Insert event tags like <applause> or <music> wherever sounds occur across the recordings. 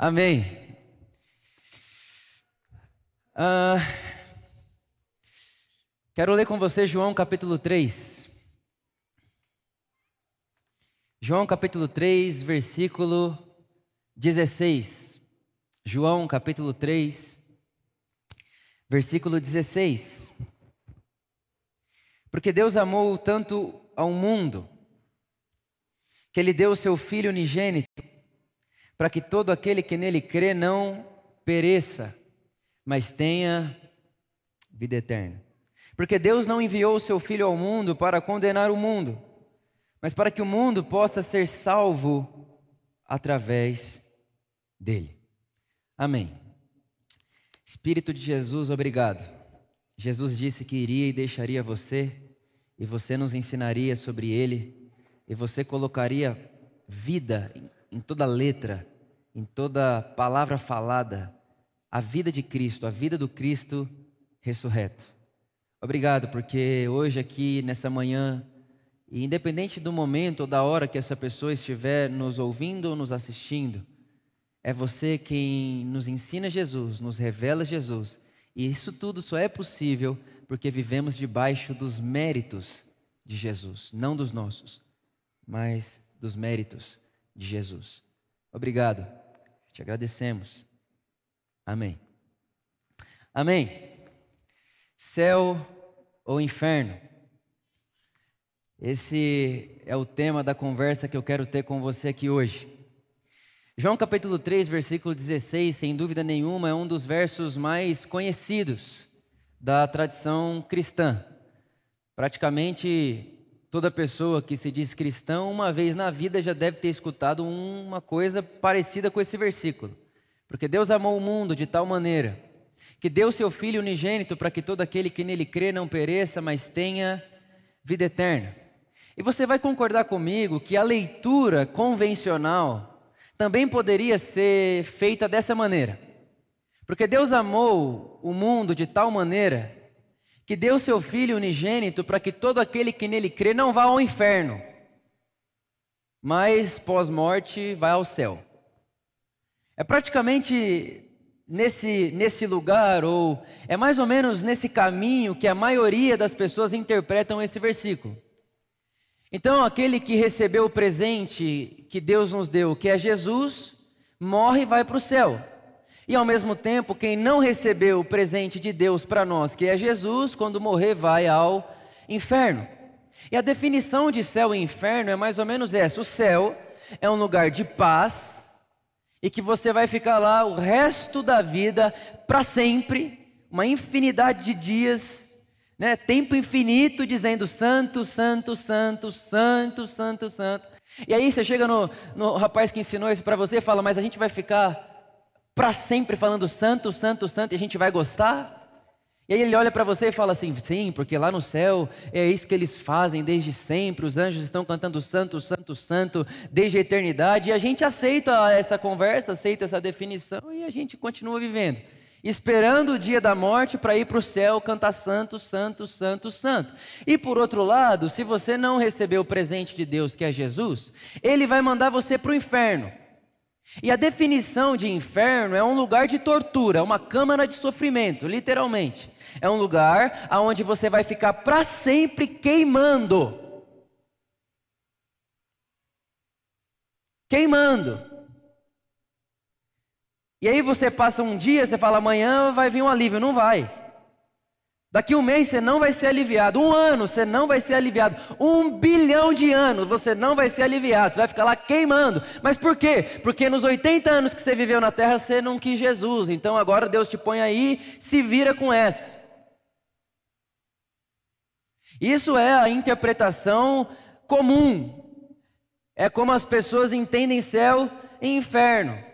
Amém. Ah, quero ler com você João capítulo 3. João capítulo 3, versículo 16. João capítulo 3, versículo 16. Porque Deus amou tanto ao mundo, que Ele deu o seu Filho unigênito, para que todo aquele que nele crê não pereça, mas tenha vida eterna. Porque Deus não enviou o seu Filho ao mundo para condenar o mundo, mas para que o mundo possa ser salvo através dele. Amém. Espírito de Jesus, obrigado. Jesus disse que iria e deixaria você, e você nos ensinaria sobre ele, e você colocaria vida em toda letra, em toda palavra falada, a vida de Cristo, a vida do Cristo ressurreto. Obrigado, porque hoje aqui, nessa manhã, e independente do momento ou da hora que essa pessoa estiver nos ouvindo ou nos assistindo, é você quem nos ensina Jesus, nos revela Jesus. E isso tudo só é possível porque vivemos debaixo dos méritos de Jesus, não dos nossos, mas dos méritos de Jesus. Obrigado, te agradecemos. Amém. Amém. Céu ou inferno? Esse é o tema da conversa que eu quero ter com você aqui hoje. João capítulo 3, versículo 16, sem dúvida nenhuma, é um dos versos mais conhecidos da tradição cristã. Praticamente toda pessoa que se diz cristão, uma vez na vida já deve ter escutado uma coisa parecida com esse versículo. Porque Deus amou o mundo de tal maneira que deu seu Filho unigênito para que todo aquele que nele crê não pereça, mas tenha vida eterna. E você vai concordar comigo que a leitura convencional também poderia ser feita dessa maneira. Porque Deus amou o mundo de tal maneira que deu seu Filho unigênito para que todo aquele que nele crê não vá ao inferno, mas pós-morte vai ao céu. É praticamente nesse, nesse lugar, ou é mais ou menos nesse caminho que a maioria das pessoas interpretam esse versículo. Então, aquele que recebeu o presente que Deus nos deu, que é Jesus, morre e vai para o céu. E ao mesmo tempo, quem não recebeu o presente de Deus para nós, que é Jesus, quando morrer, vai ao inferno. E a definição de céu e inferno é mais ou menos essa: o céu é um lugar de paz e que você vai ficar lá o resto da vida para sempre, uma infinidade de dias né? Tempo infinito dizendo santo, santo, santo, santo, santo, santo. E aí você chega no, no rapaz que ensinou isso para você e fala, mas a gente vai ficar para sempre falando santo, santo, santo e a gente vai gostar? E aí ele olha para você e fala assim: sim, porque lá no céu é isso que eles fazem desde sempre, os anjos estão cantando santo, santo, santo desde a eternidade, e a gente aceita essa conversa, aceita essa definição e a gente continua vivendo esperando o dia da morte para ir para o céu cantar santo, santo, santo, santo. E por outro lado, se você não receber o presente de Deus, que é Jesus, ele vai mandar você para o inferno. E a definição de inferno é um lugar de tortura, uma câmara de sofrimento, literalmente. É um lugar aonde você vai ficar para sempre queimando. Queimando. E aí você passa um dia, você fala, amanhã vai vir um alívio. Não vai. Daqui um mês você não vai ser aliviado. Um ano você não vai ser aliviado. Um bilhão de anos você não vai ser aliviado. Você vai ficar lá queimando. Mas por quê? Porque nos 80 anos que você viveu na terra você não quis Jesus. Então agora Deus te põe aí, se vira com essa. Isso é a interpretação comum. É como as pessoas entendem céu e inferno.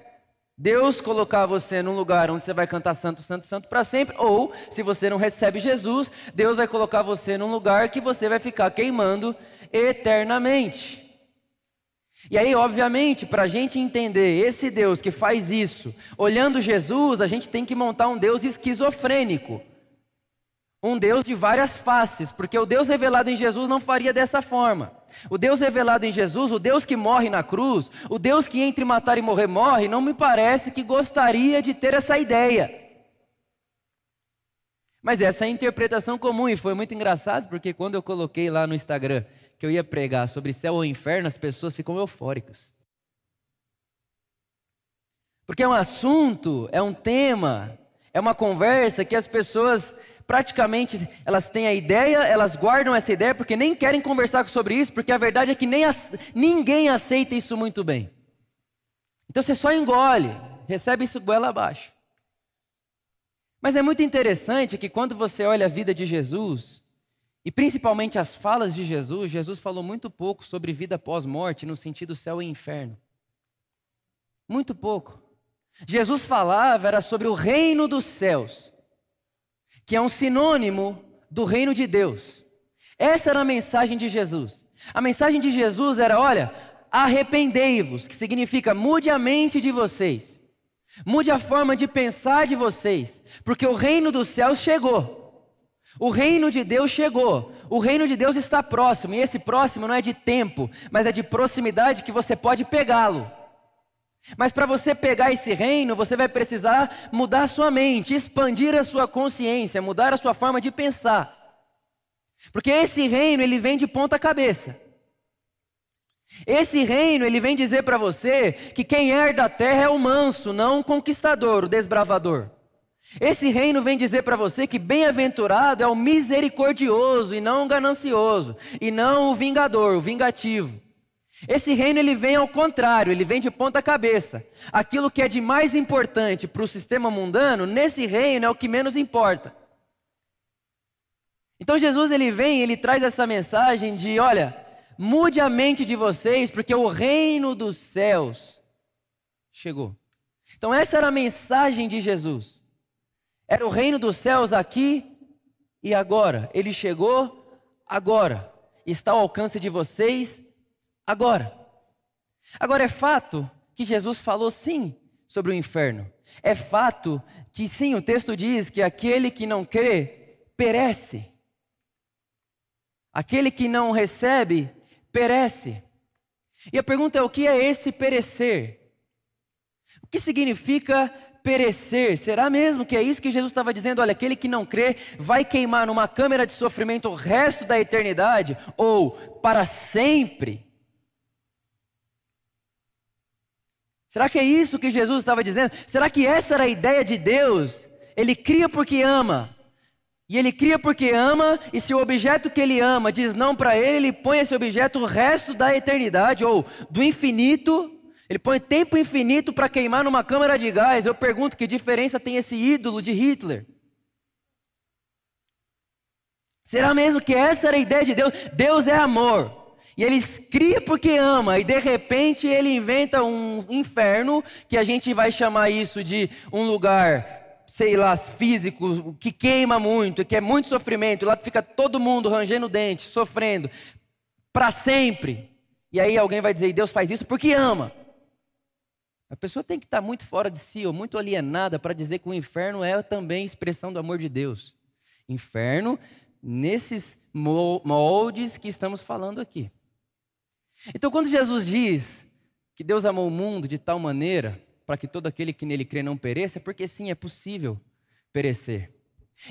Deus colocar você num lugar onde você vai cantar santo, santo, santo para sempre, ou se você não recebe Jesus, Deus vai colocar você num lugar que você vai ficar queimando eternamente. E aí, obviamente, para a gente entender esse Deus que faz isso, olhando Jesus, a gente tem que montar um Deus esquizofrênico. Um Deus de várias faces, porque o Deus revelado em Jesus não faria dessa forma. O Deus revelado em Jesus, o Deus que morre na cruz, o Deus que entre matar e morrer morre, não me parece que gostaria de ter essa ideia. Mas essa é a interpretação comum e foi muito engraçado porque quando eu coloquei lá no Instagram que eu ia pregar sobre céu ou inferno, as pessoas ficam eufóricas. Porque é um assunto, é um tema, é uma conversa que as pessoas praticamente elas têm a ideia, elas guardam essa ideia porque nem querem conversar sobre isso, porque a verdade é que nem ninguém aceita isso muito bem. Então você só engole, recebe isso goela abaixo. Mas é muito interessante que quando você olha a vida de Jesus, e principalmente as falas de Jesus, Jesus falou muito pouco sobre vida pós-morte no sentido céu e inferno. Muito pouco. Jesus falava era sobre o reino dos céus que é um sinônimo do reino de Deus. Essa era a mensagem de Jesus. A mensagem de Jesus era: olha, arrependei-vos, que significa mude a mente de vocês, mude a forma de pensar de vocês, porque o reino dos céus chegou. O reino de Deus chegou. O reino de Deus está próximo, e esse próximo não é de tempo, mas é de proximidade que você pode pegá-lo. Mas para você pegar esse reino, você vai precisar mudar sua mente, expandir a sua consciência, mudar a sua forma de pensar. Porque esse reino, ele vem de ponta cabeça. Esse reino, ele vem dizer para você que quem herda a terra é o manso, não o conquistador, o desbravador. Esse reino vem dizer para você que bem-aventurado é o misericordioso e não o ganancioso, e não o vingador, o vingativo. Esse reino ele vem ao contrário, ele vem de ponta cabeça. Aquilo que é de mais importante para o sistema mundano, nesse reino é o que menos importa. Então Jesus ele vem, ele traz essa mensagem de, olha, mude a mente de vocês, porque o reino dos céus chegou. Então essa era a mensagem de Jesus. Era o reino dos céus aqui e agora. Ele chegou agora. Está ao alcance de vocês agora. Agora é fato que Jesus falou sim sobre o inferno. É fato que sim, o texto diz que aquele que não crê perece. Aquele que não recebe perece. E a pergunta é: o que é esse perecer? O que significa perecer? Será mesmo que é isso que Jesus estava dizendo? Olha, aquele que não crê vai queimar numa câmara de sofrimento o resto da eternidade ou para sempre? Será que é isso que Jesus estava dizendo? Será que essa era a ideia de Deus? Ele cria porque ama. E ele cria porque ama, e se o objeto que ele ama diz não para ele, ele põe esse objeto o resto da eternidade, ou do infinito, ele põe tempo infinito para queimar numa câmara de gás. Eu pergunto que diferença tem esse ídolo de Hitler? Será mesmo que essa era a ideia de Deus? Deus é amor. E ele cria porque ama, e de repente ele inventa um inferno, que a gente vai chamar isso de um lugar, sei lá, físico, que queima muito, que é muito sofrimento, lá fica todo mundo rangendo dente, sofrendo, para sempre. E aí alguém vai dizer, e Deus faz isso porque ama. A pessoa tem que estar muito fora de si, ou muito alienada, para dizer que o inferno é também expressão do amor de Deus. Inferno nesses moldes que estamos falando aqui. Então, quando Jesus diz que Deus amou o mundo de tal maneira para que todo aquele que nele crê não pereça, é porque sim, é possível perecer.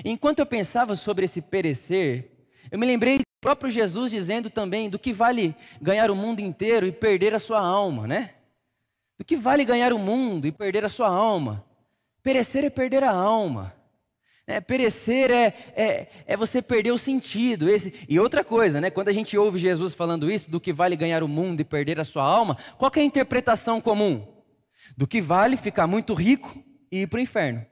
Enquanto eu pensava sobre esse perecer, eu me lembrei do próprio Jesus dizendo também do que vale ganhar o mundo inteiro e perder a sua alma, né? Do que vale ganhar o mundo e perder a sua alma? Perecer é perder a alma. É, perecer é, é, é, você perder o sentido. Esse, e outra coisa, né, quando a gente ouve Jesus falando isso, do que vale ganhar o mundo e perder a sua alma, qual é a interpretação comum? Do que vale ficar muito rico e ir para o inferno.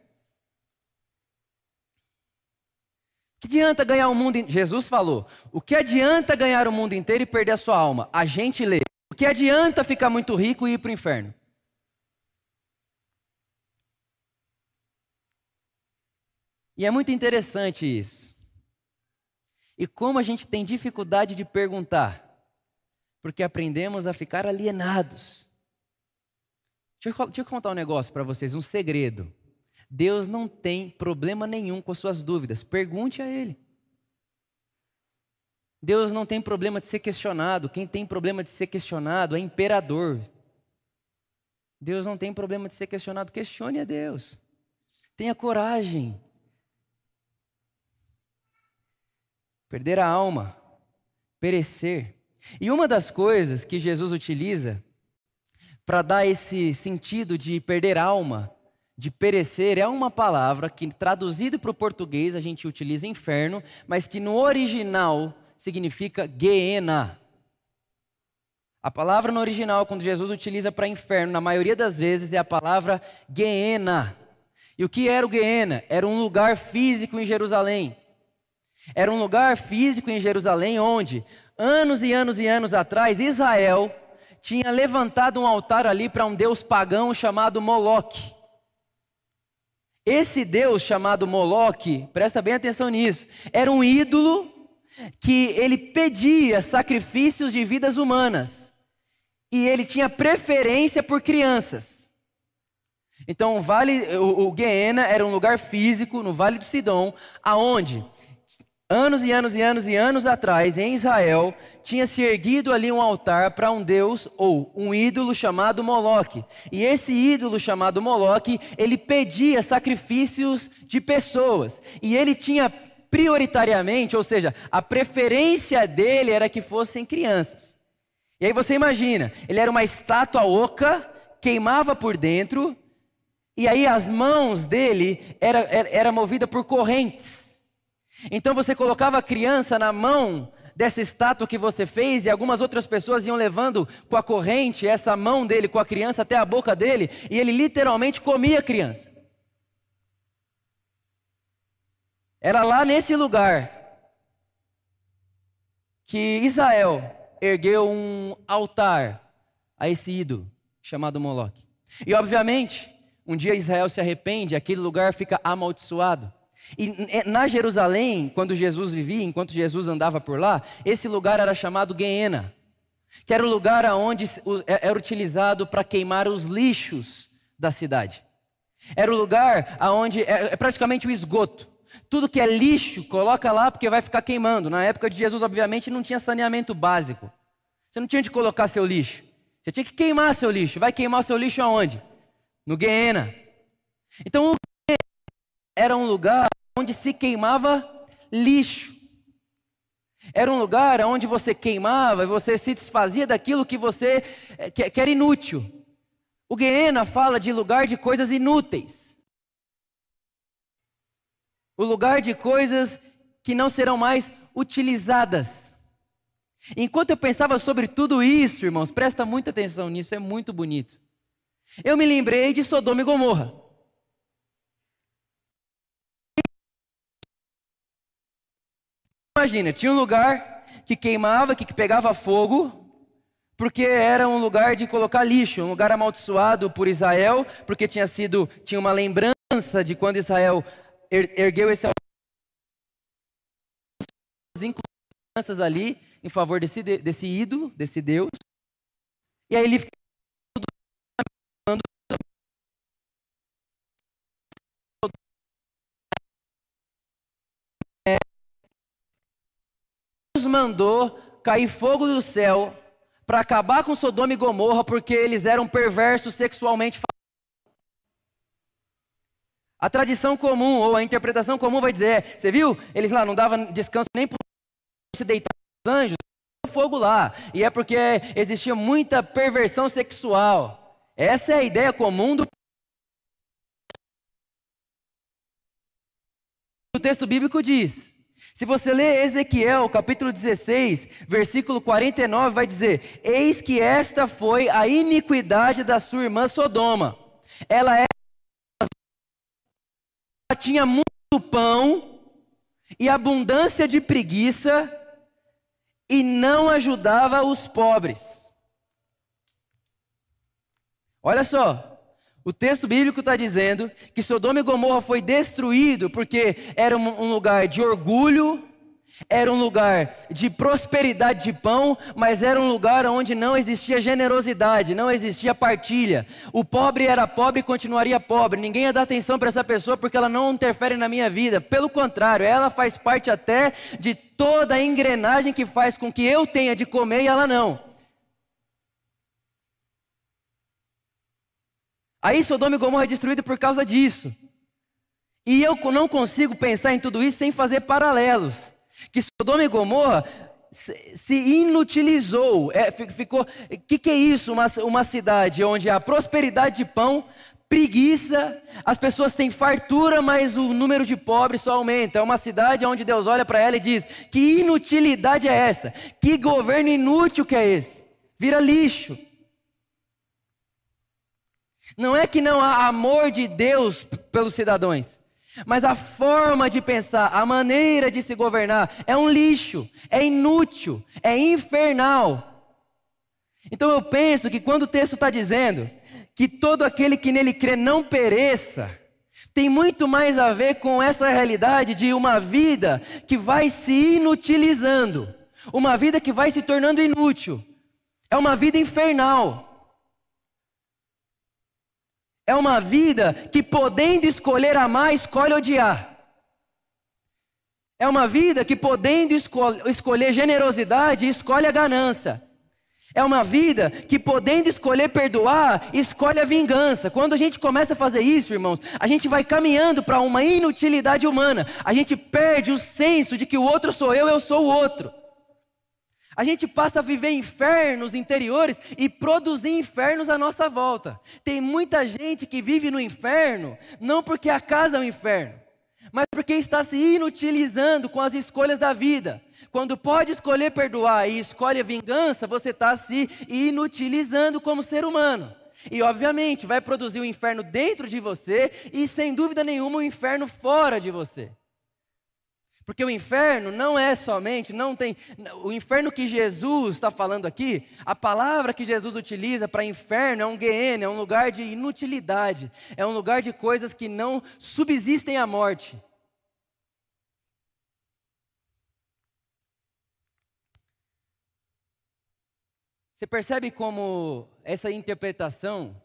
Que adianta ganhar o mundo? Jesus falou: o que adianta ganhar o mundo inteiro e perder a sua alma? A gente lê. O que adianta ficar muito rico e ir para o inferno? E é muito interessante isso. E como a gente tem dificuldade de perguntar, porque aprendemos a ficar alienados. Deixa eu, deixa eu contar um negócio para vocês, um segredo. Deus não tem problema nenhum com suas dúvidas, pergunte a Ele. Deus não tem problema de ser questionado. Quem tem problema de ser questionado é imperador. Deus não tem problema de ser questionado. Questione a Deus. Tenha coragem. Perder a alma, perecer. E uma das coisas que Jesus utiliza para dar esse sentido de perder alma, de perecer, é uma palavra que, traduzido para o português, a gente utiliza inferno, mas que no original significa Geena. A palavra no original, quando Jesus utiliza para inferno, na maioria das vezes é a palavra Geena. E o que era o Geena? Era um lugar físico em Jerusalém. Era um lugar físico em Jerusalém onde, anos e anos e anos atrás, Israel tinha levantado um altar ali para um deus pagão chamado Moloque. Esse deus chamado Moloque, presta bem atenção nisso, era um ídolo que ele pedia sacrifícios de vidas humanas e ele tinha preferência por crianças. Então, o vale, o, o Guiena era um lugar físico no Vale do Sidom, aonde anos e anos e anos e anos atrás, em Israel, tinha se erguido ali um altar para um deus ou um ídolo chamado Moloque. E esse ídolo chamado Moloque, ele pedia sacrifícios de pessoas. E ele tinha prioritariamente, ou seja, a preferência dele era que fossem crianças. E aí você imagina, ele era uma estátua oca, queimava por dentro, e aí as mãos dele era, era, era movida por correntes. Então você colocava a criança na mão dessa estátua que você fez, e algumas outras pessoas iam levando com a corrente essa mão dele com a criança até a boca dele, e ele literalmente comia a criança. Era lá nesse lugar que Israel ergueu um altar a esse ídolo chamado Moloque. E obviamente, um dia Israel se arrepende, aquele lugar fica amaldiçoado. E na Jerusalém, quando Jesus vivia, enquanto Jesus andava por lá, esse lugar era chamado Guiena, que era o lugar onde é, era utilizado para queimar os lixos da cidade. Era o lugar onde é, é praticamente o esgoto. Tudo que é lixo, coloca lá porque vai ficar queimando. Na época de Jesus, obviamente, não tinha saneamento básico. Você não tinha de colocar seu lixo. Você tinha que queimar seu lixo. Vai queimar seu lixo aonde? No Guiena. Então, o era um lugar onde se queimava lixo. Era um lugar onde você queimava e você se desfazia daquilo que você eh, que, era inútil. O Guiena fala de lugar de coisas inúteis o lugar de coisas que não serão mais utilizadas. Enquanto eu pensava sobre tudo isso, irmãos, presta muita atenção nisso, é muito bonito. Eu me lembrei de Sodoma e Gomorra. Imagina, tinha um lugar que queimava, que pegava fogo, porque era um lugar de colocar lixo, um lugar amaldiçoado por Israel, porque tinha sido tinha uma lembrança de quando Israel er, ergueu esse ali em favor desse, desse ídolo, desse Deus. E aí ele mandou cair fogo do céu para acabar com Sodoma e Gomorra porque eles eram perversos sexualmente. A tradição comum ou a interpretação comum vai dizer: você viu? Eles lá não davam descanso nem para se deitar os anjos, fogo lá. E é porque existia muita perversão sexual. Essa é a ideia comum do. O texto bíblico diz. Se você ler Ezequiel, capítulo 16, versículo 49, vai dizer: Eis que esta foi a iniquidade da sua irmã Sodoma. Ela é tinha muito pão e abundância de preguiça e não ajudava os pobres. Olha só, o texto bíblico está dizendo que Sodoma e Gomorra foi destruído porque era um lugar de orgulho, era um lugar de prosperidade de pão, mas era um lugar onde não existia generosidade, não existia partilha. O pobre era pobre e continuaria pobre. Ninguém ia dar atenção para essa pessoa porque ela não interfere na minha vida. Pelo contrário, ela faz parte até de toda a engrenagem que faz com que eu tenha de comer e ela não. Aí Sodoma e Gomorra é destruído por causa disso. E eu não consigo pensar em tudo isso sem fazer paralelos. Que Sodoma e Gomorra se inutilizou. É, ficou. O que, que, é isso? Uma, uma cidade onde há prosperidade de pão, preguiça, as pessoas têm fartura, mas o número de pobres só aumenta. É uma cidade onde Deus olha para ela e diz: que inutilidade é essa? Que governo inútil que é esse? Vira lixo. Não é que não há amor de Deus pelos cidadãos, mas a forma de pensar, a maneira de se governar é um lixo, é inútil, é infernal. Então eu penso que quando o texto está dizendo que todo aquele que nele crê não pereça, tem muito mais a ver com essa realidade de uma vida que vai se inutilizando, uma vida que vai se tornando inútil, é uma vida infernal. É uma vida que, podendo escolher amar, escolhe odiar. É uma vida que, podendo escol escolher generosidade, escolhe a ganância. É uma vida que, podendo escolher perdoar, escolhe a vingança. Quando a gente começa a fazer isso, irmãos, a gente vai caminhando para uma inutilidade humana. A gente perde o senso de que o outro sou eu, eu sou o outro. A gente passa a viver infernos interiores e produzir infernos à nossa volta. Tem muita gente que vive no inferno, não porque a casa é um inferno, mas porque está se inutilizando com as escolhas da vida. Quando pode escolher perdoar e escolhe a vingança, você está se inutilizando como ser humano. E obviamente vai produzir o um inferno dentro de você e sem dúvida nenhuma o um inferno fora de você. Porque o inferno não é somente, não tem. O inferno que Jesus está falando aqui, a palavra que Jesus utiliza para inferno é um guiene, é um lugar de inutilidade, é um lugar de coisas que não subsistem à morte. Você percebe como essa interpretação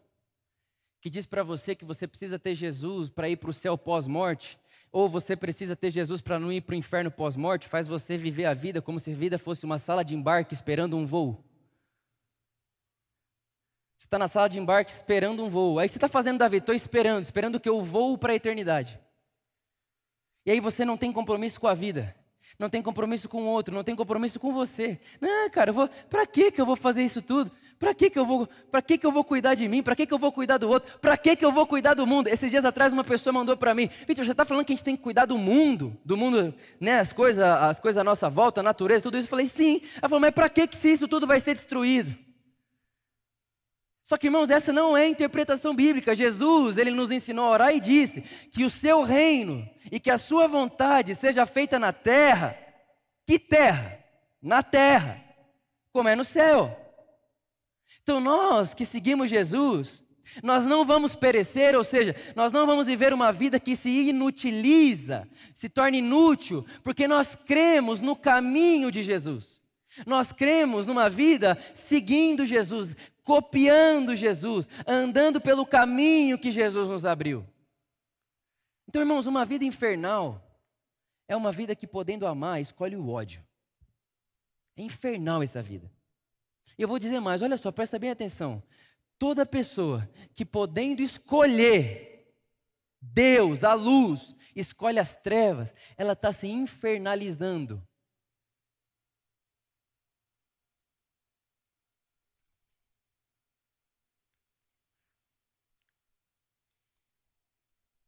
que diz para você que você precisa ter Jesus para ir para o céu pós-morte, ou você precisa ter Jesus para não ir para o inferno pós-morte, faz você viver a vida como se a vida fosse uma sala de embarque esperando um voo. Você está na sala de embarque esperando um voo. Aí você está fazendo, Davi, estou esperando, esperando que eu voo para a eternidade. E aí você não tem compromisso com a vida, não tem compromisso com o outro, não tem compromisso com você. Não, cara, para que que eu vou fazer isso tudo? Para que que eu vou, que que eu vou cuidar de mim? Para que que eu vou cuidar do outro? Para que que eu vou cuidar do mundo? Esses dias atrás uma pessoa mandou para mim, Vitor, você está falando que a gente tem que cuidar do mundo, do mundo, né, as coisas, as coisas à nossa volta, a natureza, tudo isso. Eu falei, sim. Ela falou, mas para que que se isso tudo vai ser destruído? Só que, irmãos, essa não é a interpretação bíblica. Jesus, ele nos ensinou a orar e disse que o seu reino e que a sua vontade seja feita na terra. Que terra? Na terra, como é no céu. Então nós que seguimos Jesus, nós não vamos perecer, ou seja, nós não vamos viver uma vida que se inutiliza, se torna inútil, porque nós cremos no caminho de Jesus. Nós cremos numa vida seguindo Jesus, copiando Jesus, andando pelo caminho que Jesus nos abriu. Então, irmãos, uma vida infernal é uma vida que, podendo amar, escolhe o ódio. É infernal essa vida. E eu vou dizer mais, olha só, presta bem atenção. Toda pessoa que podendo escolher Deus, a luz, escolhe as trevas, ela está se infernalizando.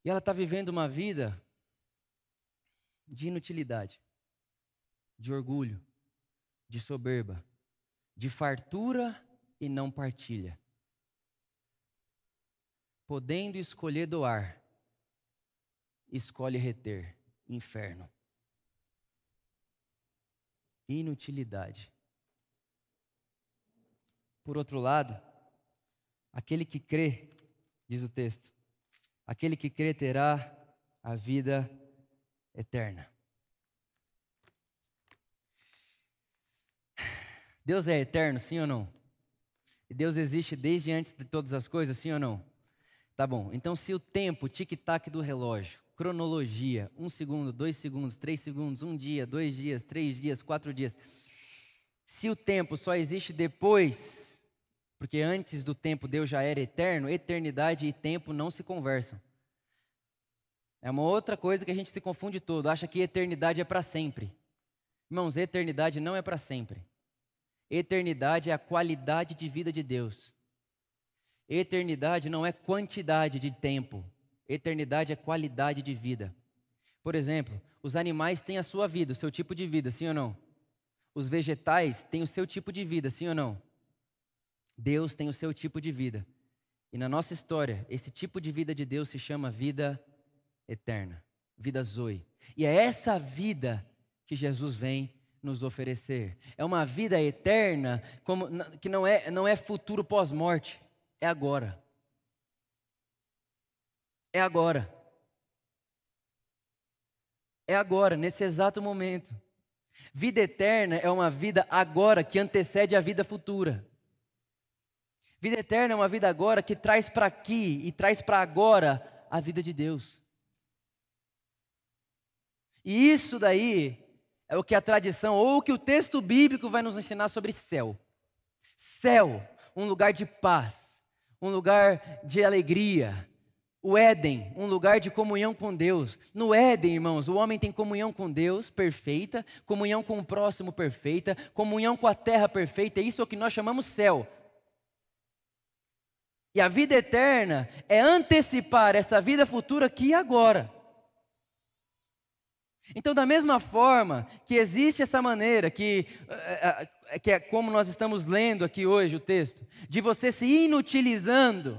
E ela está vivendo uma vida de inutilidade, de orgulho, de soberba, de fartura e não partilha. Podendo escolher doar, escolhe reter inferno. Inutilidade. Por outro lado, aquele que crê, diz o texto, aquele que crê terá a vida eterna. Deus é eterno, sim ou não? Deus existe desde antes de todas as coisas, sim ou não? Tá bom. Então, se o tempo, tic-tac do relógio, cronologia. Um segundo, dois segundos, três segundos, um dia, dois dias, três dias, quatro dias. Se o tempo só existe depois, porque antes do tempo Deus já era eterno, eternidade e tempo não se conversam. É uma outra coisa que a gente se confunde todo, acha que eternidade é para sempre. Irmãos, eternidade não é para sempre. Eternidade é a qualidade de vida de Deus. Eternidade não é quantidade de tempo. Eternidade é qualidade de vida. Por exemplo, os animais têm a sua vida, o seu tipo de vida, sim ou não? Os vegetais têm o seu tipo de vida, sim ou não? Deus tem o seu tipo de vida. E na nossa história, esse tipo de vida de Deus se chama vida eterna, vida zoe. E é essa vida que Jesus vem nos oferecer. É uma vida eterna como, que não é, não é futuro pós-morte, é agora. É agora. É agora, nesse exato momento. Vida eterna é uma vida agora que antecede a vida futura. Vida eterna é uma vida agora que traz para aqui e traz para agora a vida de Deus. E isso daí é o que a tradição ou o que o texto bíblico vai nos ensinar sobre céu. Céu, um lugar de paz, um lugar de alegria. O Éden, um lugar de comunhão com Deus. No Éden, irmãos, o homem tem comunhão com Deus perfeita, comunhão com o próximo perfeita, comunhão com a terra perfeita. Isso é o que nós chamamos céu. E a vida eterna é antecipar essa vida futura aqui e agora. Então, da mesma forma que existe essa maneira, que, eh, eh, que é como nós estamos lendo aqui hoje o texto, de você se inutilizando,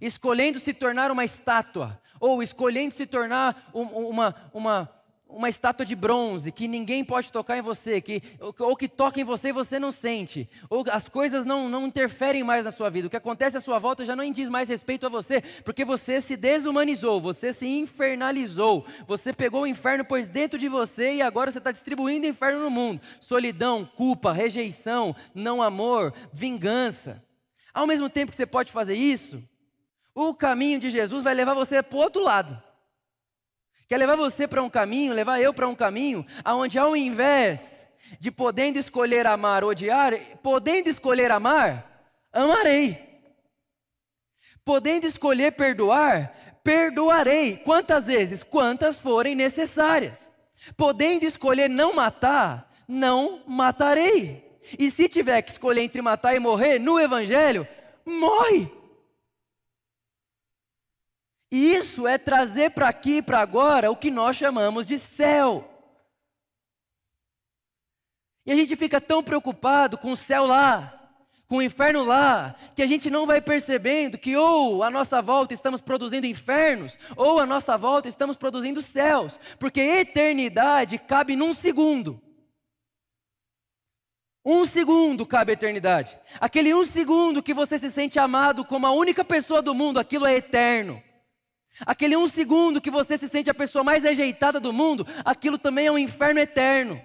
escolhendo se tornar uma estátua, ou escolhendo se tornar uma, uma, uma estátua de bronze que ninguém pode tocar em você, que, ou que toca em você e você não sente, ou as coisas não, não interferem mais na sua vida, o que acontece à sua volta já não diz mais respeito a você, porque você se desumanizou, você se infernalizou, você pegou o inferno, pôs dentro de você e agora você está distribuindo inferno no mundo. Solidão, culpa, rejeição, não amor, vingança. Ao mesmo tempo que você pode fazer isso, o caminho de Jesus vai levar você para o outro lado. Quer levar você para um caminho, levar eu para um caminho, aonde ao invés de podendo escolher amar, odiar, podendo escolher amar, amarei. Podendo escolher perdoar, perdoarei. Quantas vezes? Quantas forem necessárias. Podendo escolher não matar, não matarei. E se tiver que escolher entre matar e morrer, no Evangelho, morre. Isso é trazer para aqui, para agora, o que nós chamamos de céu. E a gente fica tão preocupado com o céu lá, com o inferno lá, que a gente não vai percebendo que ou a nossa volta estamos produzindo infernos, ou a nossa volta estamos produzindo céus, porque eternidade cabe num segundo. Um segundo cabe a eternidade. Aquele um segundo que você se sente amado como a única pessoa do mundo, aquilo é eterno. Aquele um segundo que você se sente a pessoa mais rejeitada do mundo, aquilo também é um inferno eterno.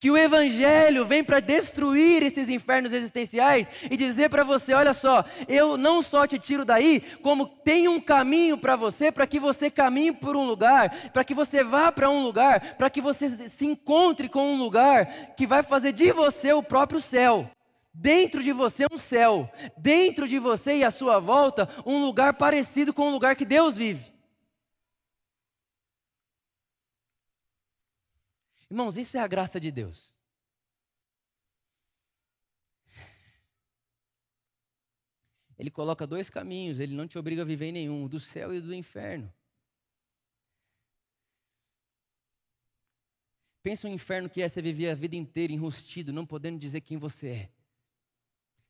Que o Evangelho vem para destruir esses infernos existenciais e dizer para você: olha só, eu não só te tiro daí, como tem um caminho para você, para que você caminhe por um lugar, para que você vá para um lugar, para que você se encontre com um lugar que vai fazer de você o próprio céu. Dentro de você um céu, dentro de você e à sua volta um lugar parecido com o lugar que Deus vive. Irmãos, isso é a graça de Deus. Ele coloca dois caminhos, ele não te obriga a viver em nenhum, do céu e do inferno. Pensa o inferno que é você viver a vida inteira enrustido, não podendo dizer quem você é.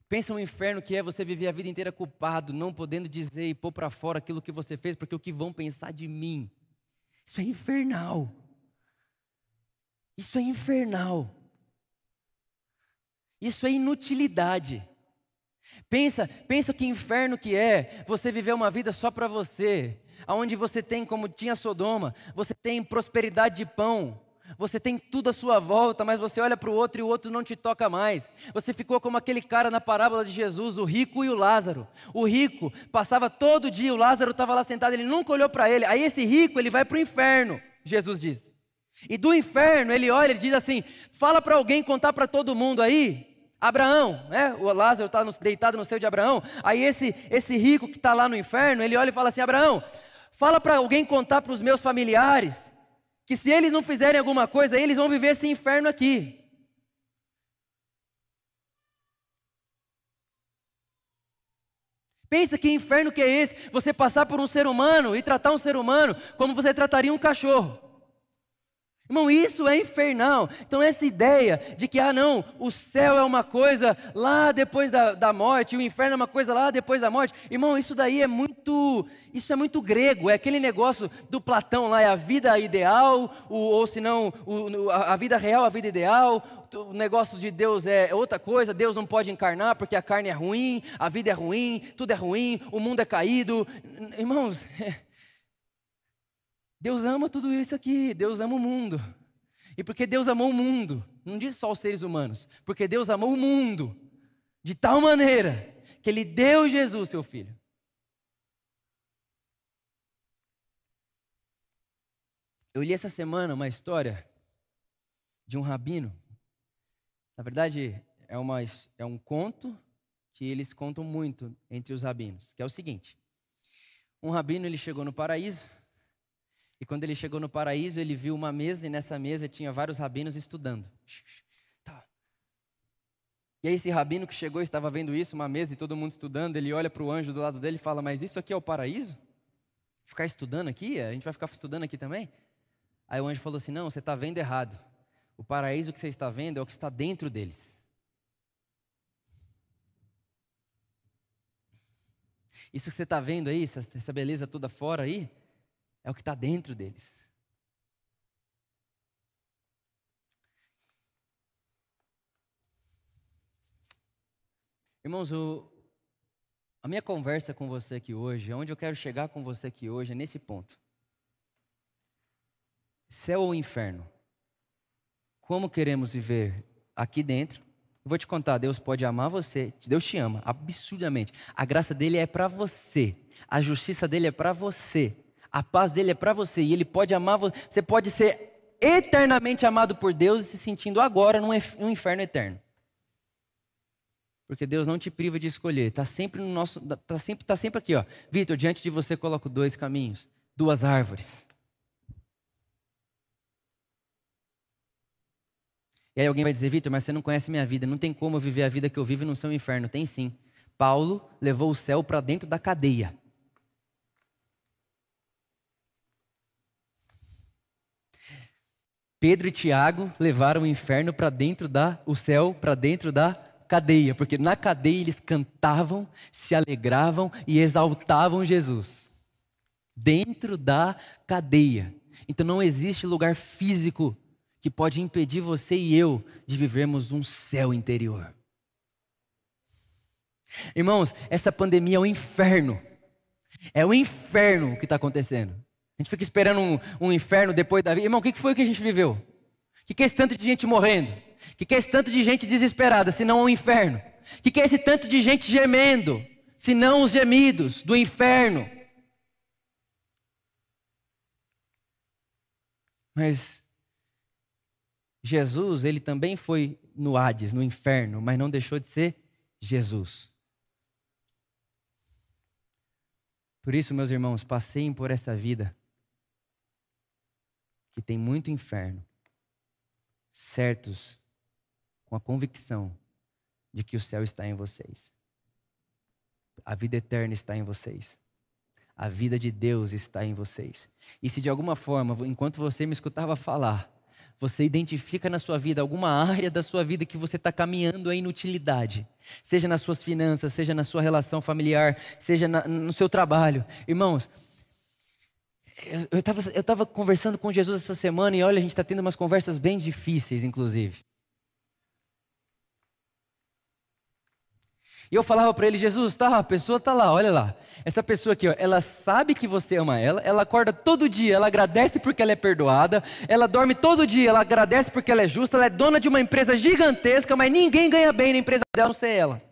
Pensa o inferno que é você viver a vida inteira culpado, não podendo dizer e pôr para fora aquilo que você fez, porque o que vão pensar de mim. Isso é infernal. Isso é infernal. Isso é inutilidade. Pensa, pensa que inferno que é você viver uma vida só para você, aonde você tem como tinha Sodoma, você tem prosperidade de pão, Você tem tudo à sua volta, mas você olha para o outro e o outro não te toca mais. Você ficou como aquele cara na parábola de Jesus, o rico e o Lázaro. O rico passava todo dia, o Lázaro estava lá sentado, ele nunca olhou para ele. Aí esse rico, ele vai para o inferno, Jesus diz. E do inferno, ele olha e diz assim: fala para alguém contar para todo mundo aí. Abraão, né? O Lázaro está deitado no seio de Abraão. Aí esse, esse rico que está lá no inferno, ele olha e fala assim: Abraão, fala para alguém contar para os meus familiares que se eles não fizerem alguma coisa, eles vão viver esse inferno aqui. Pensa que inferno que é esse? Você passar por um ser humano e tratar um ser humano como você trataria um cachorro. Irmão, isso é infernal. Então, essa ideia de que, ah, não, o céu é uma coisa lá depois da, da morte, o inferno é uma coisa lá depois da morte. Irmão, isso daí é muito, isso é muito grego. É aquele negócio do Platão lá, é a vida ideal, o, ou se não, a, vida real, a vida ideal. O negócio de Deus é outra coisa, Deus não pode encarnar porque a carne é ruim, a vida é ruim, tudo é ruim, o mundo é caído. Irmãos, <laughs> Deus ama tudo isso aqui, Deus ama o mundo. E porque Deus amou o mundo, não diz só os seres humanos, porque Deus amou o mundo de tal maneira que Ele deu Jesus, seu filho. Eu li essa semana uma história de um rabino. Na verdade, é, uma, é um conto que eles contam muito entre os rabinos, que é o seguinte: um rabino ele chegou no paraíso e quando ele chegou no paraíso, ele viu uma mesa e nessa mesa tinha vários rabinos estudando. Tá. E aí esse rabino que chegou estava vendo isso, uma mesa e todo mundo estudando, ele olha para o anjo do lado dele e fala: "Mas isso aqui é o paraíso? Ficar estudando aqui? A gente vai ficar estudando aqui também?" Aí o anjo falou assim: "Não, você está vendo errado. O paraíso que você está vendo é o que está dentro deles." Isso que você está vendo aí, essa beleza toda fora aí, é o que está dentro deles. Irmãos, o, a minha conversa com você aqui hoje, onde eu quero chegar com você aqui hoje, é nesse ponto. Céu ou inferno? Como queremos viver aqui dentro? Vou te contar, Deus pode amar você, Deus te ama absurdamente. A graça dele é para você, a justiça dele é para você. A paz dele é para você e ele pode amar você. Você pode ser eternamente amado por Deus e se sentindo agora num inferno eterno. Porque Deus não te priva de escolher. Está sempre no nosso, tá sempre, tá sempre aqui, ó. Vitor, diante de você coloco dois caminhos, duas árvores. E aí alguém vai dizer, Vitor, mas você não conhece minha vida. Não tem como eu viver a vida que eu vivo no seu inferno. Tem sim. Paulo levou o céu para dentro da cadeia. Pedro e Tiago levaram o inferno para dentro da, o céu para dentro da cadeia, porque na cadeia eles cantavam, se alegravam e exaltavam Jesus. Dentro da cadeia. Então não existe lugar físico que pode impedir você e eu de vivermos um céu interior. Irmãos, essa pandemia é o um inferno. É o um inferno o que está acontecendo. A gente fica esperando um, um inferno depois da vida. Irmão, o que foi que a gente viveu? O que é esse tanto de gente morrendo? O que é esse tanto de gente desesperada, se não um inferno? O que é esse tanto de gente gemendo, se não os gemidos do inferno? Mas Jesus, ele também foi no Hades, no inferno, mas não deixou de ser Jesus. Por isso, meus irmãos, passeiem por essa vida que tem muito inferno, certos com a convicção de que o céu está em vocês. A vida eterna está em vocês. A vida de Deus está em vocês. E se de alguma forma, enquanto você me escutava falar, você identifica na sua vida alguma área da sua vida que você está caminhando a inutilidade, seja nas suas finanças, seja na sua relação familiar, seja na, no seu trabalho. Irmãos, eu estava eu tava conversando com Jesus essa semana e olha, a gente está tendo umas conversas bem difíceis, inclusive. E eu falava para ele, Jesus, tá, a pessoa tá lá, olha lá. Essa pessoa aqui, ó, ela sabe que você ama ela, ela acorda todo dia, ela agradece porque ela é perdoada, ela dorme todo dia, ela agradece porque ela é justa, ela é dona de uma empresa gigantesca, mas ninguém ganha bem na empresa dela, não sei ela.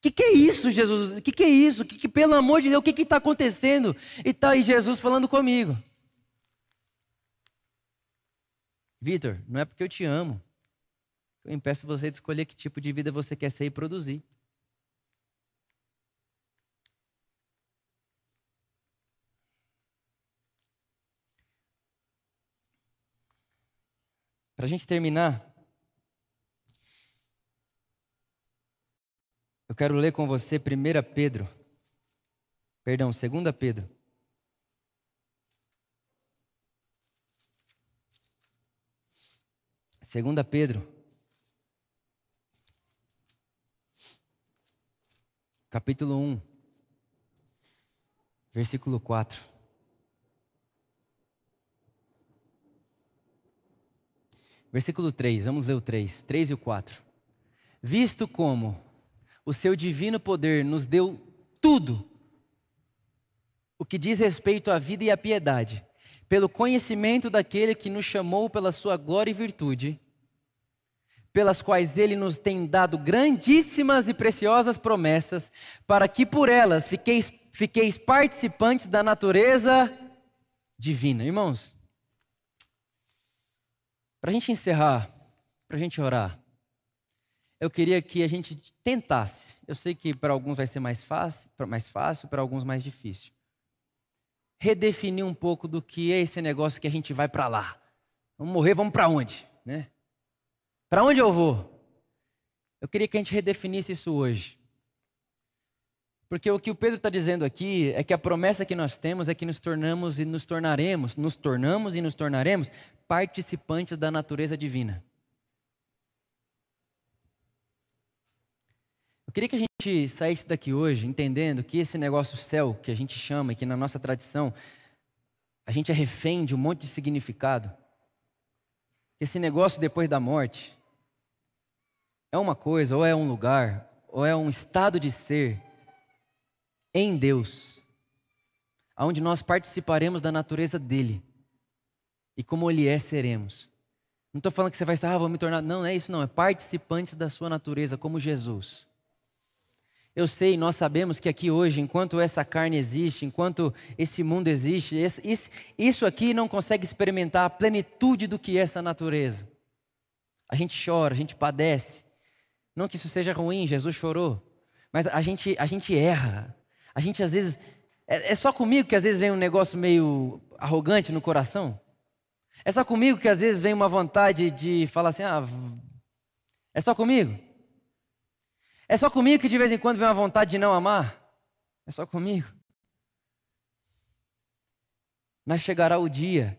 Que, que, é isso, Jesus? O que, que, é isso? Que, que, pelo amor de Deus, o que está acontecendo? E tá aí Jesus falando comigo. Vitor, não é porque eu te amo. Eu impeço você de escolher que tipo de vida você quer ser e produzir. Para a gente terminar, eu quero ler com você 1 Pedro, perdão, 2 Pedro. Segunda Pedro, capítulo 1, versículo 4. Versículo 3, vamos ler o 3, 3 e o 4. Visto como o seu divino poder nos deu tudo o que diz respeito à vida e à piedade, pelo conhecimento daquele que nos chamou pela sua glória e virtude, pelas quais ele nos tem dado grandíssimas e preciosas promessas, para que por elas fiqueis, fiqueis participantes da natureza divina. Irmãos, para a gente encerrar, para a gente orar, eu queria que a gente tentasse. Eu sei que para alguns vai ser mais fácil, mais fácil, para alguns mais difícil. Redefinir um pouco do que é esse negócio que a gente vai para lá. Vamos morrer, vamos para onde, né? Para onde eu vou? Eu queria que a gente redefinisse isso hoje. Porque o que o Pedro está dizendo aqui é que a promessa que nós temos é que nos tornamos e nos tornaremos, nos tornamos e nos tornaremos participantes da natureza divina. Queria que a gente saísse daqui hoje entendendo que esse negócio céu, que a gente chama, e que na nossa tradição a gente é refém de um monte de significado, esse negócio depois da morte, é uma coisa, ou é um lugar, ou é um estado de ser em Deus, onde nós participaremos da natureza dele e como ele é, seremos. Não estou falando que você vai estar, ah, vou me tornar. Não, não é isso, não. É participantes da sua natureza, como Jesus. Eu sei, nós sabemos que aqui hoje, enquanto essa carne existe, enquanto esse mundo existe, isso aqui não consegue experimentar a plenitude do que é essa natureza. A gente chora, a gente padece, não que isso seja ruim, Jesus chorou. Mas a gente, a gente erra. A gente às vezes. É, é só comigo que às vezes vem um negócio meio arrogante no coração? É só comigo que às vezes vem uma vontade de falar assim: ah, é só comigo? É só comigo que de vez em quando vem uma vontade de não amar? É só comigo? Mas chegará o dia,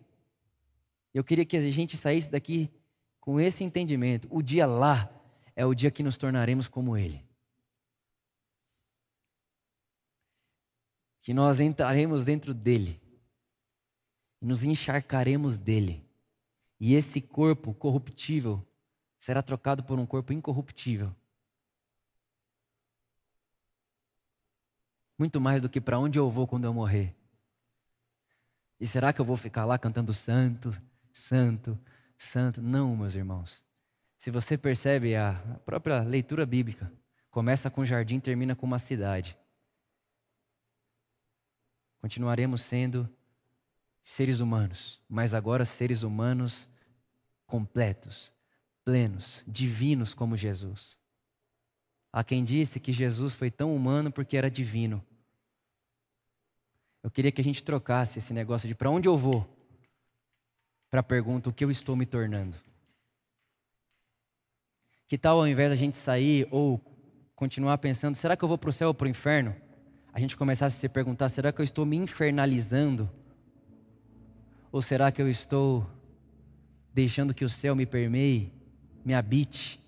eu queria que a gente saísse daqui com esse entendimento: o dia lá é o dia que nos tornaremos como Ele. Que nós entraremos dentro dele, nos encharcaremos dele, e esse corpo corruptível será trocado por um corpo incorruptível. Muito mais do que para onde eu vou quando eu morrer. E será que eu vou ficar lá cantando santo, santo, santo? Não, meus irmãos. Se você percebe a própria leitura bíblica, começa com jardim, termina com uma cidade. Continuaremos sendo seres humanos, mas agora seres humanos completos, plenos, divinos como Jesus. Há quem disse que Jesus foi tão humano porque era divino. Eu queria que a gente trocasse esse negócio de para onde eu vou para a pergunta o que eu estou me tornando. Que tal ao invés da gente sair ou continuar pensando, será que eu vou para o céu ou para o inferno? A gente começasse a se perguntar, será que eu estou me infernalizando? Ou será que eu estou deixando que o céu me permeie, me habite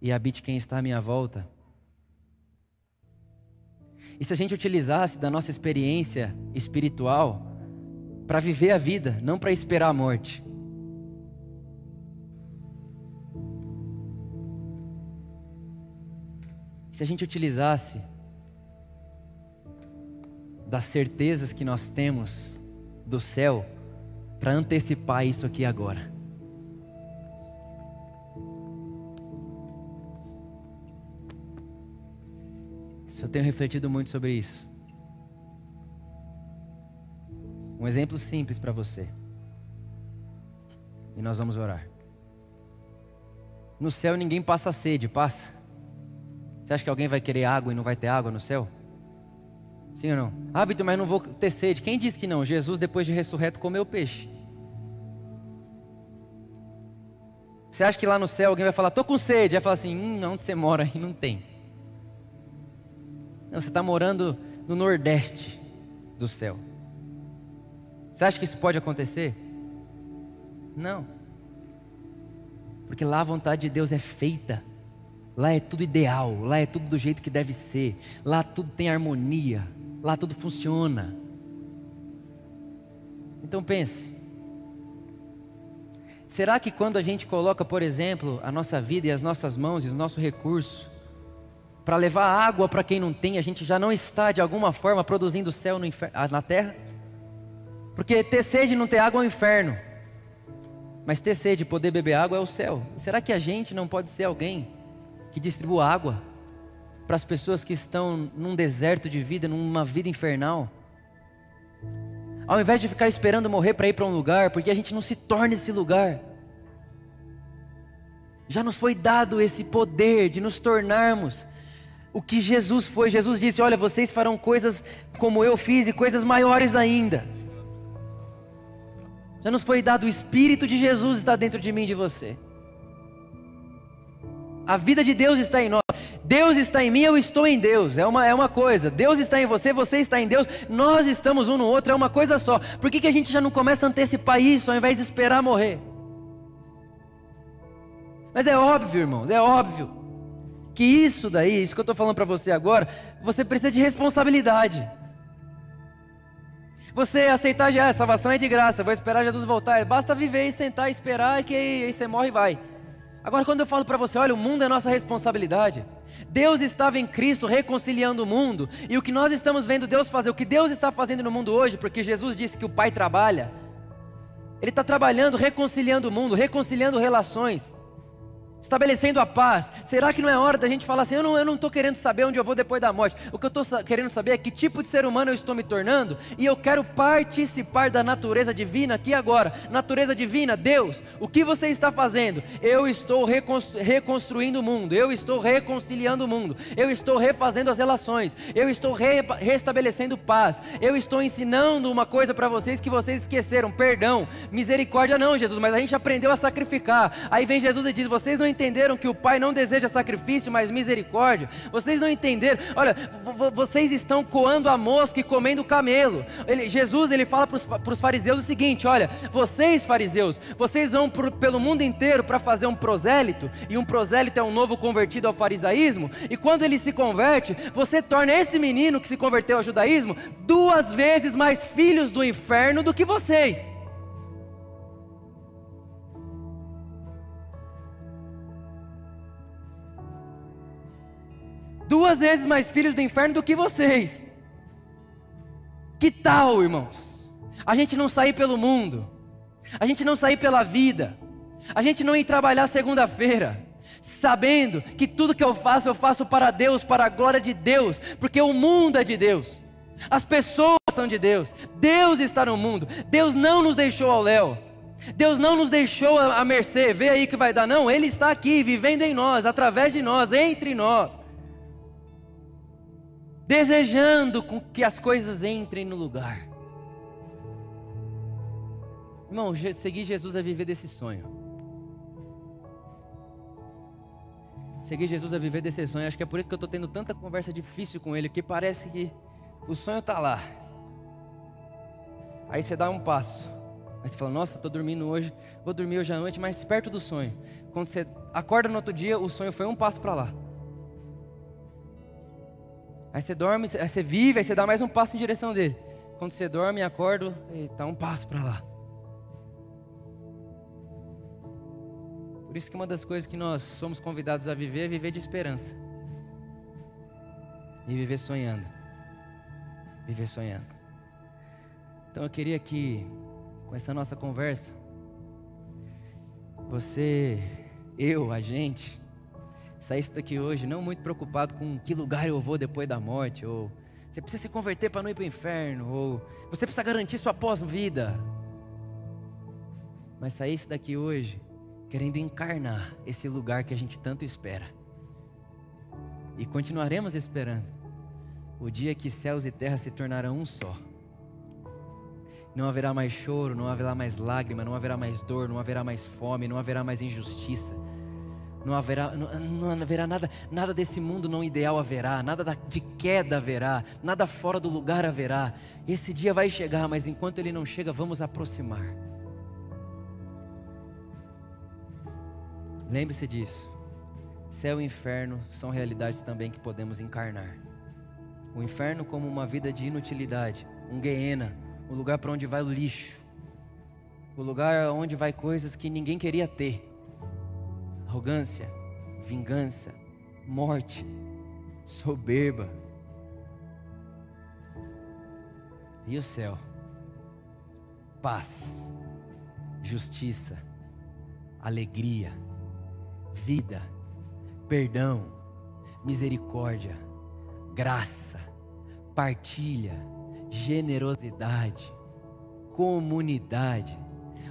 e habite quem está à minha volta? E se a gente utilizasse da nossa experiência espiritual para viver a vida, não para esperar a morte? se a gente utilizasse das certezas que nós temos do céu para antecipar isso aqui agora. Eu tenho refletido muito sobre isso. Um exemplo simples para você. E nós vamos orar. No céu ninguém passa sede, passa? Você acha que alguém vai querer água e não vai ter água no céu? Sim ou não? Ah, Vitor, mas não vou ter sede. Quem disse que não? Jesus, depois de ressurreto, comeu peixe. Você acha que lá no céu alguém vai falar, tô com sede? Vai falar assim, hum, onde você mora aí não tem. Não, você está morando no nordeste do céu. Você acha que isso pode acontecer? Não. Porque lá a vontade de Deus é feita. Lá é tudo ideal, lá é tudo do jeito que deve ser. Lá tudo tem harmonia, lá tudo funciona. Então pense. Será que quando a gente coloca, por exemplo, a nossa vida e as nossas mãos e o nosso recurso para levar água para quem não tem, a gente já não está de alguma forma produzindo céu ah, na terra? Porque ter sede e não ter água é o inferno. Mas ter sede e poder beber água é o céu. Será que a gente não pode ser alguém que distribua água para as pessoas que estão num deserto de vida, numa vida infernal? Ao invés de ficar esperando morrer para ir para um lugar, porque a gente não se torna esse lugar. Já nos foi dado esse poder de nos tornarmos o que Jesus foi. Jesus disse: Olha, vocês farão coisas como eu fiz e coisas maiores ainda. Já nos foi dado o Espírito de Jesus está dentro de mim e de você. A vida de Deus está em nós. Deus está em mim, eu estou em Deus. É uma, é uma coisa. Deus está em você, você está em Deus. Nós estamos um no outro, é uma coisa só. Por que, que a gente já não começa a antecipar isso ao invés de esperar morrer? Mas é óbvio, irmãos, é óbvio que isso daí, isso que eu estou falando para você agora, você precisa de responsabilidade. Você aceitar já, a salvação é de graça, vou esperar Jesus voltar. Basta viver e sentar esperar que aí você morre e vai. Agora, quando eu falo para você, olha, o mundo é nossa responsabilidade. Deus estava em Cristo reconciliando o mundo, e o que nós estamos vendo Deus fazer, o que Deus está fazendo no mundo hoje, porque Jesus disse que o Pai trabalha, Ele está trabalhando, reconciliando o mundo, reconciliando relações estabelecendo a paz. Será que não é hora da gente falar assim: eu não estou querendo saber onde eu vou depois da morte. O que eu estou querendo saber é que tipo de ser humano eu estou me tornando e eu quero participar da natureza divina aqui agora. Natureza divina, Deus, o que você está fazendo? Eu estou reconstru reconstruindo o mundo, eu estou reconciliando o mundo, eu estou refazendo as relações, eu estou re restabelecendo paz, eu estou ensinando uma coisa para vocês que vocês esqueceram: perdão, misericórdia, não, Jesus, mas a gente aprendeu a sacrificar. Aí vem Jesus e diz: vocês não entenderam que o Pai não deseja sacrifício, mas misericórdia. Vocês não entenderam. Olha, vocês estão coando a mosca e comendo o camelo. Ele, Jesus ele fala para os fariseus o seguinte: olha, vocês fariseus, vocês vão pelo mundo inteiro para fazer um prosélito e um prosélito é um novo convertido ao farisaísmo. E quando ele se converte, você torna esse menino que se converteu ao judaísmo duas vezes mais filhos do inferno do que vocês. Duas vezes mais filhos do inferno do que vocês. Que tal, irmãos? A gente não sair pelo mundo, a gente não sair pela vida, a gente não ir trabalhar segunda-feira, sabendo que tudo que eu faço, eu faço para Deus, para a glória de Deus, porque o mundo é de Deus, as pessoas são de Deus, Deus está no mundo, Deus não nos deixou ao léu. Deus não nos deixou à mercê, vê aí que vai dar, não, Ele está aqui, vivendo em nós, através de nós, entre nós desejando com que as coisas entrem no lugar. Irmão, seguir Jesus é viver desse sonho. Seguir Jesus é viver desse sonho. Acho que é por isso que eu estou tendo tanta conversa difícil com ele, que parece que o sonho está lá. Aí você dá um passo. Aí você fala, nossa, estou dormindo hoje, vou dormir hoje à noite, mas perto do sonho. Quando você acorda no outro dia, o sonho foi um passo para lá. Aí você dorme, aí você vive, aí você dá mais um passo em direção dele. Quando você dorme e acorda, um passo para lá. Por isso que uma das coisas que nós somos convidados a viver é viver de esperança. e viver sonhando. Viver sonhando. Então eu queria que, com essa nossa conversa, você, eu, a gente, saísse daqui hoje não muito preocupado com que lugar eu vou depois da morte, ou você precisa se converter para não ir para o inferno, ou você precisa garantir sua pós-vida. Mas saísse daqui hoje querendo encarnar esse lugar que a gente tanto espera. E continuaremos esperando o dia que céus e terra se tornarão um só. Não haverá mais choro, não haverá mais lágrima, não haverá mais dor, não haverá mais fome, não haverá mais injustiça. Não haverá, não, não haverá nada, nada desse mundo não ideal haverá, nada de queda haverá, nada fora do lugar haverá. Esse dia vai chegar, mas enquanto ele não chega, vamos aproximar. Lembre-se disso. Céu e inferno são realidades também que podemos encarnar. O inferno como uma vida de inutilidade, um guiena, o lugar para onde vai o lixo, o lugar onde vai coisas que ninguém queria ter. Arrogância, vingança, morte, soberba. E o céu? Paz, justiça, alegria vida, perdão, misericórdia, graça, partilha, generosidade, comunidade.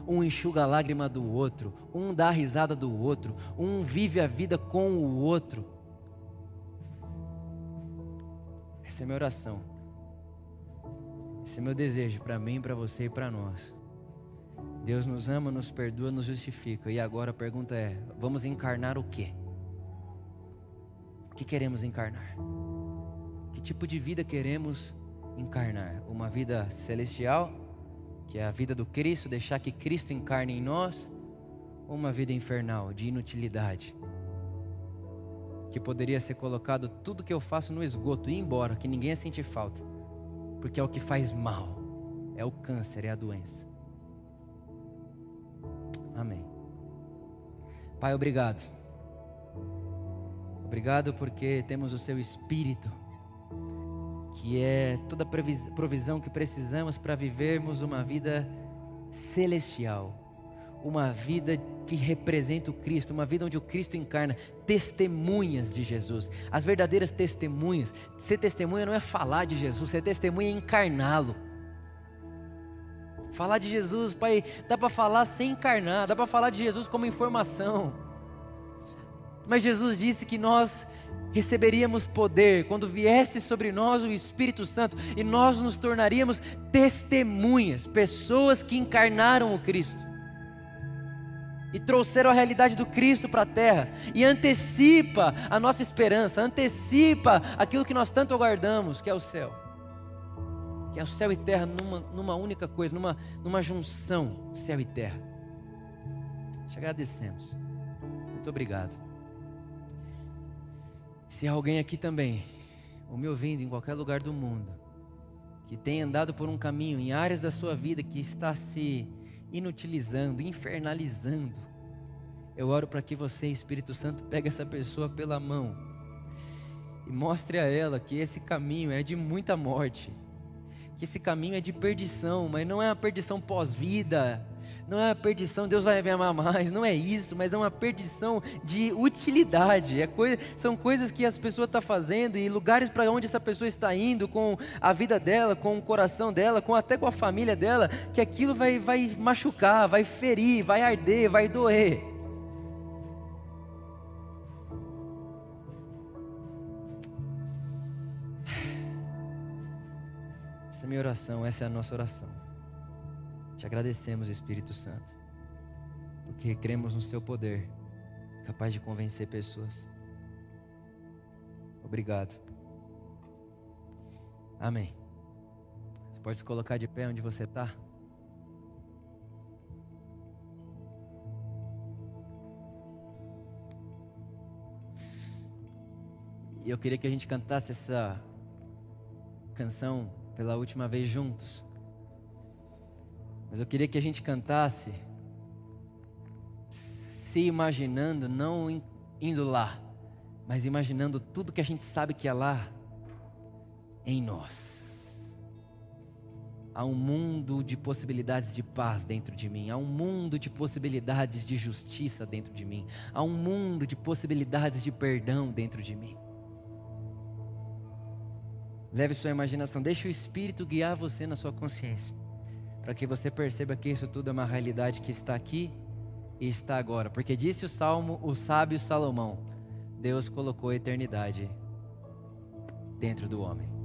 Um enxuga a lágrima do outro, um dá a risada do outro, um vive a vida com o outro. Essa é minha oração. Esse é meu desejo para mim, para você e para nós. Deus nos ama, nos perdoa, nos justifica. E agora a pergunta é: vamos encarnar o quê? O que queremos encarnar? Que tipo de vida queremos encarnar? Uma vida celestial, que é a vida do Cristo, deixar que Cristo encarne em nós, ou uma vida infernal, de inutilidade? Que poderia ser colocado tudo que eu faço no esgoto e ir embora, que ninguém ia sentir falta, porque é o que faz mal, é o câncer, é a doença. Amém. Pai, obrigado. Obrigado porque temos o Seu Espírito, que é toda a provisão que precisamos para vivermos uma vida celestial, uma vida que representa o Cristo, uma vida onde o Cristo encarna testemunhas de Jesus, as verdadeiras testemunhas. Ser testemunha não é falar de Jesus, ser testemunha é encarná-lo. Falar de Jesus, Pai, dá para falar sem encarnar, dá para falar de Jesus como informação. Mas Jesus disse que nós receberíamos poder quando viesse sobre nós o Espírito Santo e nós nos tornaríamos testemunhas, pessoas que encarnaram o Cristo e trouxeram a realidade do Cristo para a terra e antecipa a nossa esperança, antecipa aquilo que nós tanto aguardamos, que é o céu que é o céu e terra numa, numa única coisa, numa, numa junção, céu e terra. Te agradecemos. Muito obrigado. Se alguém aqui também, ou me ouvindo em qualquer lugar do mundo, que tem andado por um caminho em áreas da sua vida que está se inutilizando, infernalizando, eu oro para que você, Espírito Santo, pegue essa pessoa pela mão e mostre a ela que esse caminho é de muita morte que esse caminho é de perdição, mas não é uma perdição pós-vida, não é uma perdição, Deus vai me amar mais, não é isso, mas é uma perdição de utilidade, é coisa, são coisas que as pessoas estão tá fazendo e lugares para onde essa pessoa está indo com a vida dela, com o coração dela, com até com a família dela, que aquilo vai, vai machucar, vai ferir, vai arder, vai doer. Essa é a minha oração, essa é a nossa oração. Te agradecemos, Espírito Santo, porque cremos no Seu poder, capaz de convencer pessoas. Obrigado. Amém. Você pode se colocar de pé onde você está? E eu queria que a gente cantasse essa canção pela última vez juntos. Mas eu queria que a gente cantasse se imaginando, não indo lá, mas imaginando tudo que a gente sabe que é lá, em nós. Há um mundo de possibilidades de paz dentro de mim, há um mundo de possibilidades de justiça dentro de mim, há um mundo de possibilidades de perdão dentro de mim. Leve sua imaginação, deixe o Espírito guiar você na sua consciência, para que você perceba que isso tudo é uma realidade que está aqui e está agora. Porque disse o salmo, o sábio Salomão: Deus colocou a eternidade dentro do homem.